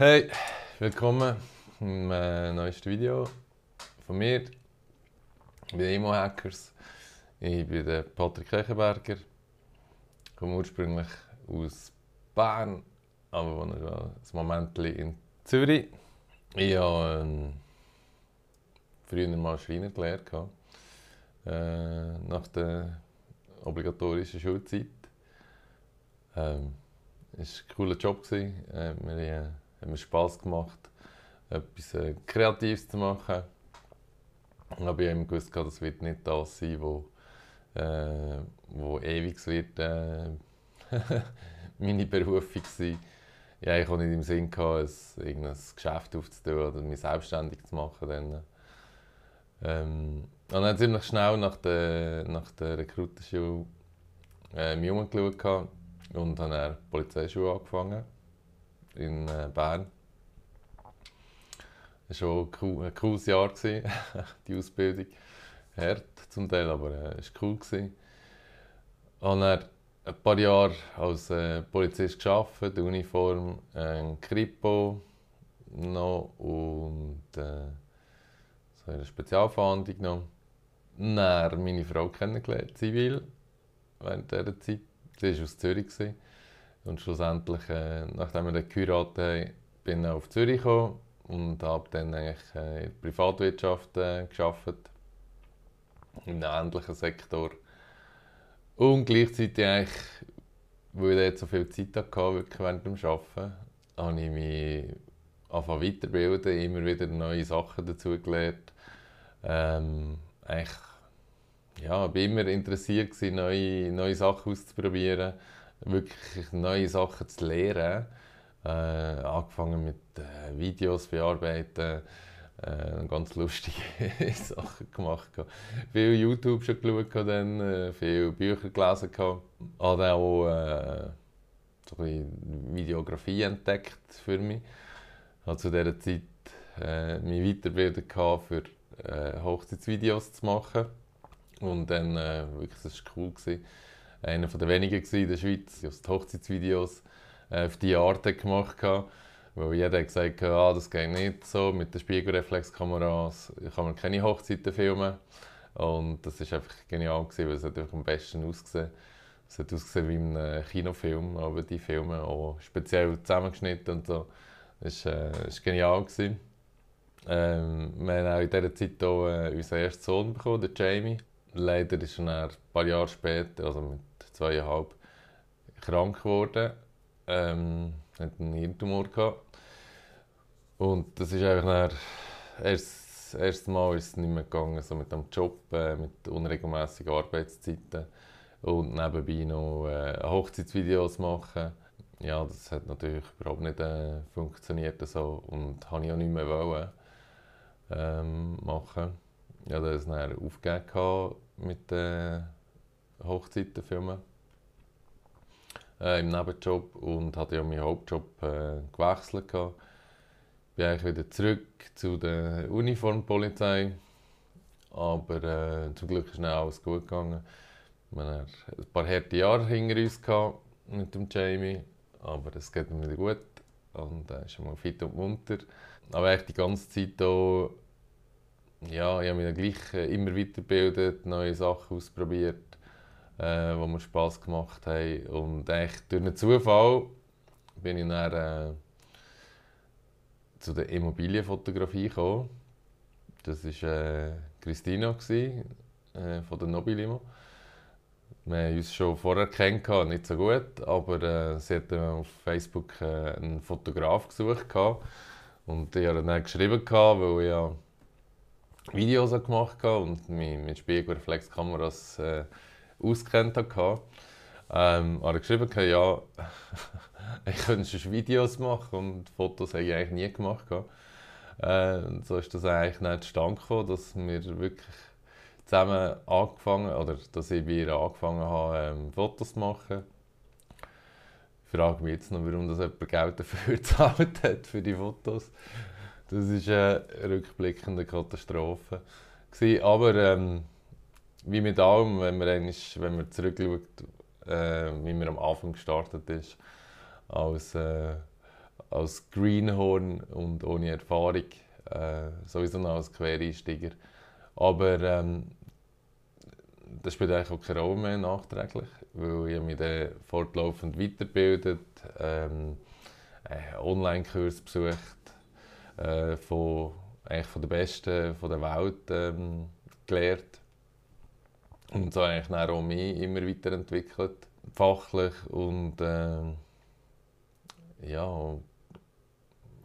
Hey, willkommen im äh, neuesten Video von mir bei Imo Hackers. Ich bin der Patrick Kechenberger, komme ursprünglich aus Bern, aber wohne schon ein Moment in Zürich. Ich habe ähm, früher mal Schreiner gelernt, äh, nach der obligatorischen Schulzeit. Ähm, es war ein cooler Job. Äh, wir hat mir Spass gemacht, etwas äh, Kreatives zu machen. Aber ich habe gewusst, das wird nicht das sein, wo, äh, wo ewig wird äh, meine Berufung sein. Ich hatte nicht im Sinn, gehabt, ein, Geschäft aufzutun oder mich selbstständig zu machen. Dann. Ähm, und dann ziemlich schnell nach der, nach der Rekrutenschule äh, mich umgeschaut und habe dann Polizeischule angefangen in äh, Bern. Es war cool, ein cooles Jahr, die Ausbildung. Hart zum Teil, aber äh, es war cool. Ich habe dann ein paar Jahre als äh, Polizist gearbeitet, Uniform, äh, Kripo noch und äh, eine Spezialverhandlung noch. Dann meine Frau kennengelernt, zivil, während dieser Zeit. Sie war aus Zürich. Gewesen. Und schlussendlich, äh, nachdem wir dann geheiratet haben, bin ich auf Zürich gekommen und habe dann eigentlich äh, in der Privatwirtschaft äh, gearbeitet, einem ähnlichen Sektor. Und gleichzeitig eigentlich, weil ich dort so viel Zeit hatte, wirklich während dem Arbeiten, habe ich mich angefangen weiterbilden, immer wieder neue Sachen dazugelernt. Ähm, eigentlich, ja, ich war immer interessiert, neue, neue Sachen auszuprobieren wirklich neue Sachen zu lernen. Äh, angefangen mit äh, Videos bearbeiten, äh, ganz lustige Sachen gemacht. Viel YouTube schon geschaut, dann, äh, viel Bücher gelesen. Habe dann auch äh, so ein Videografie entdeckt für mich. Ich hatte zu dieser Zeit äh, mich weiterbildet für äh, Hochzeitsvideos zu machen. Und dann, äh, wirklich, das war cool. Gewesen einer der wenigen in der Schweiz, die die Hochzeitsvideos äh, auf diese Art gemacht haben. Weil jeder hat gesagt hat, ah, das geht nicht so, mit den Spiegelreflexkameras kann man keine Hochzeiten filmen. Und das war einfach genial, gewesen, weil es hat einfach am besten ausgesehen. Es hat ausgesehen wie in einem Kinofilm, aber die Filme auch speziell zusammengeschnitten und so. Das war, äh, genial. Gewesen. Ähm, wir haben auch in dieser Zeit auch, äh, unseren ersten Sohn bekommen, den Jamie. Leider ist er ein paar Jahre später, also mit zweieinhalb krank geworden. Ähm, hat einen Hirntumor gehabt. Und das ist einfach erst, das erste Mal ist es nicht mehr gegangen, so mit dem Job, äh, mit unregelmäßigen Arbeitszeiten und nebenbei noch äh, Hochzeitsvideos machen. Ja, das hat natürlich überhaupt nicht äh, funktioniert so und habe ich auch nicht mehr wollen, ähm, machen. Ja, das dann aufgegeben mit den Hochzeitenfilmen äh, im Nebenjob und hatte ja meinen Hauptjob äh, gewechselt. Gehabt. Bin eigentlich wieder zurück zu der Uniformpolizei, aber äh, zum Glück ist alles gut gegangen. Wir hatten ein paar harte Jahre hinter uns mit dem Jamie, aber es geht mir wieder gut und er äh, ist mal fit und munter. Aber echt die ganze Zeit hier, ja, ich habe mich gleich äh, immer weitergebildet, neue Sachen ausprobiert äh, wo mir Spass gemacht haben. Und eigentlich durch einen Zufall bin ich dann äh, zu der Immobilienfotografie gekommen. Das war äh, Christina gewesen, äh, von der Nobilimo. Wir haben uns schon vorher kennengelernt, nicht so gut, aber äh, sie hat auf Facebook äh, einen Fotograf gesucht. Und ich habe dann geschrieben, weil ich ja Videos gemacht habe und mich mit Spiegelreflexkameras äh, auskennt hatte. Ähm, habe geschrieben, ja, ich könnte schon Videos machen und Fotos habe ich eigentlich nie gemacht. Äh, so ist das eigentlich nicht zustande gekommen, dass wir wirklich zusammen angefangen, oder dass ich bei ihr angefangen habe, ähm, Fotos zu machen. Ich frage mich jetzt noch, warum das jemand Geld dafür gezahlt hat, für die Fotos. Das war eine rückblickende Katastrophe. Aber ähm, wie mit allem, wenn man, einmal, wenn man zurückschaut, äh, wie man am Anfang gestartet ist, als, äh, als Greenhorn und ohne Erfahrung, äh, sowieso noch als Quereinsteiger. Aber ähm, das spielt eigentlich auch keine Rolle mehr nachträglich, weil ich mich dann fortlaufend weiterbildet, ähm, Online-Kurs besucht, äh, von, eigentlich von den Besten von der Welt ähm, gelernt und so eigentlich auch mich immer weiterentwickelt, fachlich und äh, ja,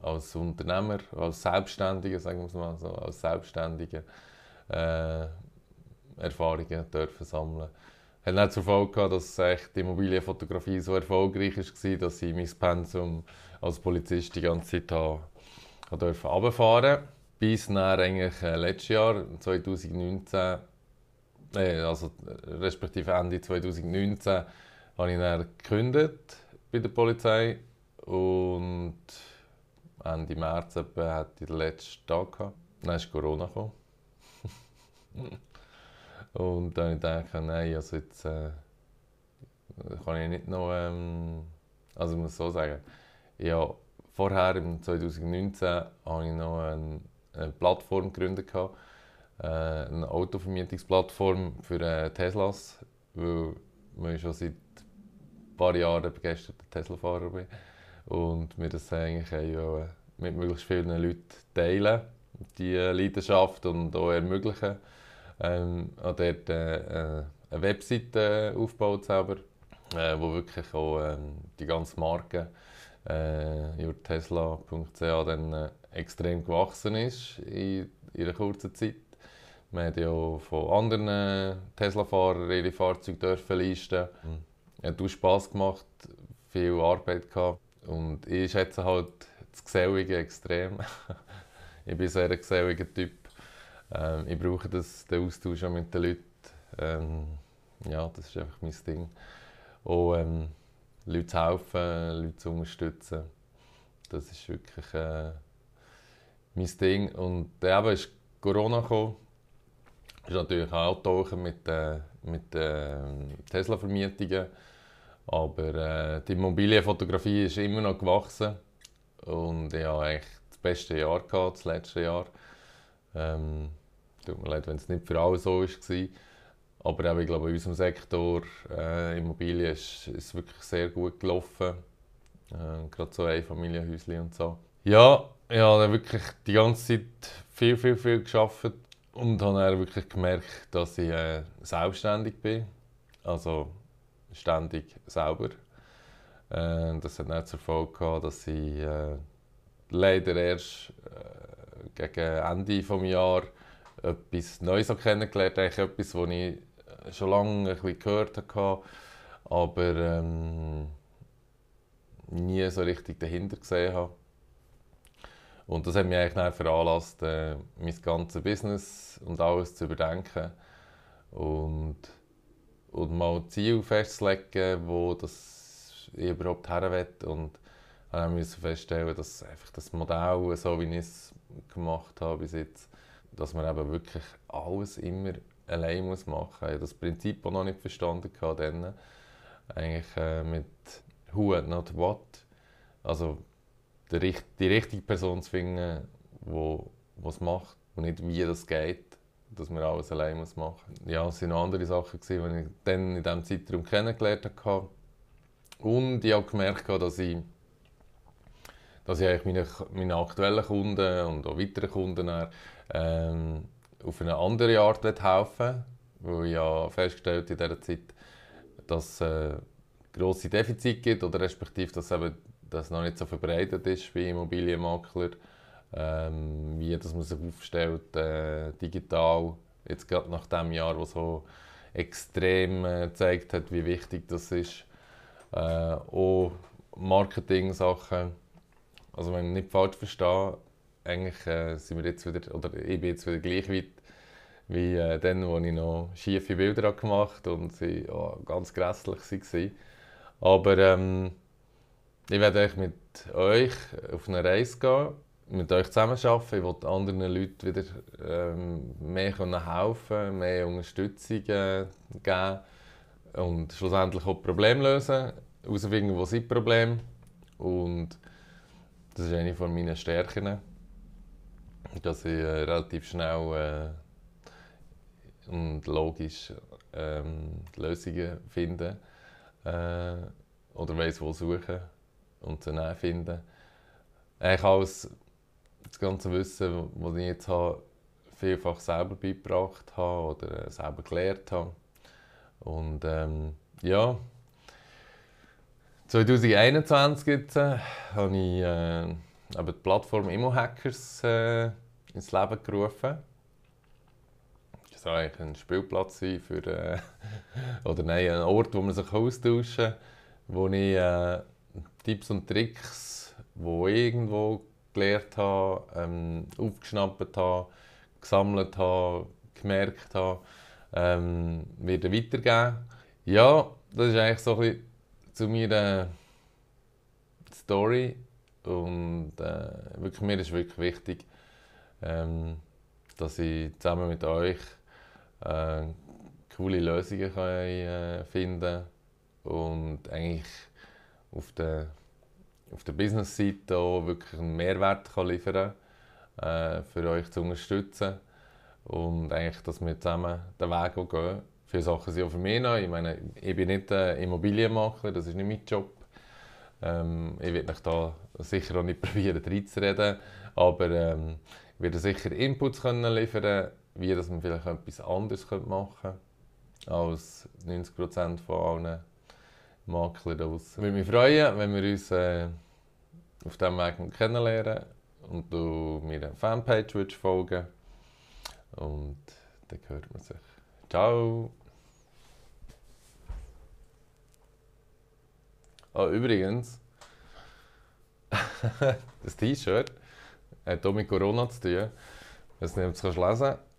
als Unternehmer, als Selbstständiger, sagen wir es mal so, als Selbstständiger äh, Erfahrungen dürfen sammeln. Hat nicht zur Folge gehabt, dass die Immobilienfotografie so erfolgreich war, dass ich mein Pensum als Polizist die ganze Zeit habe, durfte Bis nach eigentlich äh, letztes Jahr, 2019, äh, also respektive Ende 2019, habe ich dann gekündigt bei der Polizei und Ende März etwa hatte ich den letzten Tag gehabt. Dann ist Corona und dann dachte ich, nein, also jetzt äh, kann ich nicht noch, ähm, also ich muss so sagen, ja, vorher, im 2019, habe ich noch eine, eine Plattform gegründet, gehabt, äh, eine Autovermietungsplattform für äh, Teslas, weil wir schon seit ein paar Jahren begeisterter Tesla-Fahrer bin und wir das eigentlich ja, mit möglichst vielen Leuten teilen, die Leidenschaft und auch ermöglichen. Ähm, auch dort äh, äh eine Webseite aufgebaut selber, äh, wo wirklich auch ähm, die ganze Marke äh, Tesla.ch dann äh, extrem gewachsen ist in, in einer kurzen Zeit. Wir haben ja von anderen Tesla-Fahrern ihre Fahrzeuge dürfen leisten. Mhm. Hat auch Spass gemacht, viel Arbeit gehabt. Und ich schätze halt das Gesellige extrem. ich bin sehr ein geselliger Typ. Ähm, ich brauche das, den Austausch mit den Leuten. Ähm, ja, das ist einfach mein Ding. Und, ähm, Leute zu helfen, Leute zu unterstützen. Das ist wirklich äh, mein Ding. Und dann ist Corona gekommen. Ist natürlich auch tauchen mit, äh, mit äh, Tesla-Vermietungen. Aber äh, die Immobilienfotografie ist immer noch gewachsen. Und ich hatte eigentlich das beste Jahr, gehabt, das letzte Jahr. Ähm, tut mir leid, wenn es nicht für alle so war. Aber auch, ich glaube, in unserem Sektor äh, Immobilien ist es wirklich sehr gut gelaufen. Äh, Gerade so Einfamilienhäuschen und so. Ja, ich habe wirklich die ganze Zeit viel, viel, viel geschafft und habe dann wirklich gemerkt, dass ich äh, selbstständig bin. Also ständig selber. Äh, das hat nicht zur Folge gehabt, dass ich äh, leider erst äh, gegen Ende des Jahres etwas Neues kennengelernt habe. Etwas, was ich schon lange ein bisschen gehört hatte, aber ähm, nie so richtig dahinter gesehen habe. Und das hat mich eigentlich veranlasst, äh, mein ganzes Business und alles zu überdenken und, und mal Ziel festzulegen, wo das ich überhaupt her will. Und ich musste feststellen, dass einfach das Modell, so wie ich es gemacht habe bis jetzt, dass man eben wirklich alles immer allein muss machen muss. Ich habe das Prinzip auch noch nicht verstanden. Dann. Eigentlich äh, mit «Who not what». Also die, die richtige Person zu finden, die es macht und nicht wie das geht, dass man alles allein machen muss. Ja, es waren noch andere Sachen, die ich dann in diesem Zeitraum kennengelernt habe. Und ich habe gemerkt, dass ich, dass ich eigentlich meine, meine aktuellen Kunden und auch weiteren Kunden ähm, auf eine andere Art helfen weil ich ja festgestellt in dieser Zeit, dass es äh, grosse Defizite gibt oder respektive, dass eben das noch nicht so verbreitet ist wie Immobilienmakler, ähm, wie dass man sich aufstellt äh, digital, jetzt gerade nach dem Jahr, wo so extrem äh, gezeigt hat, wie wichtig das ist. Äh, auch Marketing-Sachen, also wenn ich nicht falsch verstehe, eigentlich äh, sind wir jetzt wieder, oder ich bin jetzt wieder gleich weit wie äh, dann, wo ich noch schiefe Bilder gemacht und sie oh, ganz grässlich waren. Aber ähm, ich werde mit euch auf eine Reise gehen, mit euch zusammenarbeiten. Ich will anderen Leuten wieder ähm, mehr helfen, mehr Unterstützung äh, geben und schlussendlich auch Probleme lösen, herausfinden, wo sind Probleme und das ist eine von meinen Stärken, dass ich äh, relativ schnell äh, und logisch ähm, Lösungen finde äh, oder weiß wo suchen und dann finden. Eigentlich alles das ganze Wissen, das ich jetzt habe, vielfach selber beigebracht habe oder selber gelernt habe. Und ähm, ja, 2021 jetzt, äh, habe ich äh, die Plattform Immo-Hackers äh, ins Leben gerufen. Das soll eigentlich ein Spielplatz sein für, äh, oder nein, ein Ort, wo man sich austauschen kann, wo ich äh, Tipps und Tricks, die ich irgendwo gelernt habe, ähm, aufgeschnappt habe, gesammelt habe, gemerkt habe, ähm, wieder weitergeben. Ja, das ist eigentlich so ein bisschen zu meiner Story und äh, wirklich, mir ist wirklich wichtig, ähm, dass ich zusammen mit euch äh, coole Lösungen kann, äh, finden und eigentlich auf der, auf der Business-Seite wirklich einen Mehrwert kann liefern kann, äh, für euch zu unterstützen und eigentlich, dass wir zusammen den Weg gehen. Viele Sachen sind auch für mich neu. Ich meine, ich bin nicht Immobilienmakler, das ist nicht mein Job. Ähm, ich werde euch da sicher auch nicht probieren reinzureden, aber ähm, ich werde sicher Inputs können liefern wie dass man vielleicht etwas anderes machen könnte als 90% von allen Maklern draussen. Ich würde mich freuen, wenn wir uns äh, auf diesem Weg kennenlernen und du meiner Fanpage würdest folgen und dann hört man sich. Ciao! Oh, übrigens, das T-Shirt hat auch mit Corona zu tun. Nicht, ob du es lesen kannst.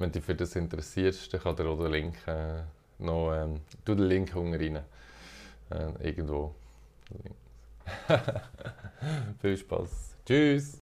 Wenn dich für das interessierst, dann kann dir auch den Link äh, noch, ähm, du den Link unten rein. Äh, irgendwo. Viel Spaß. Tschüss!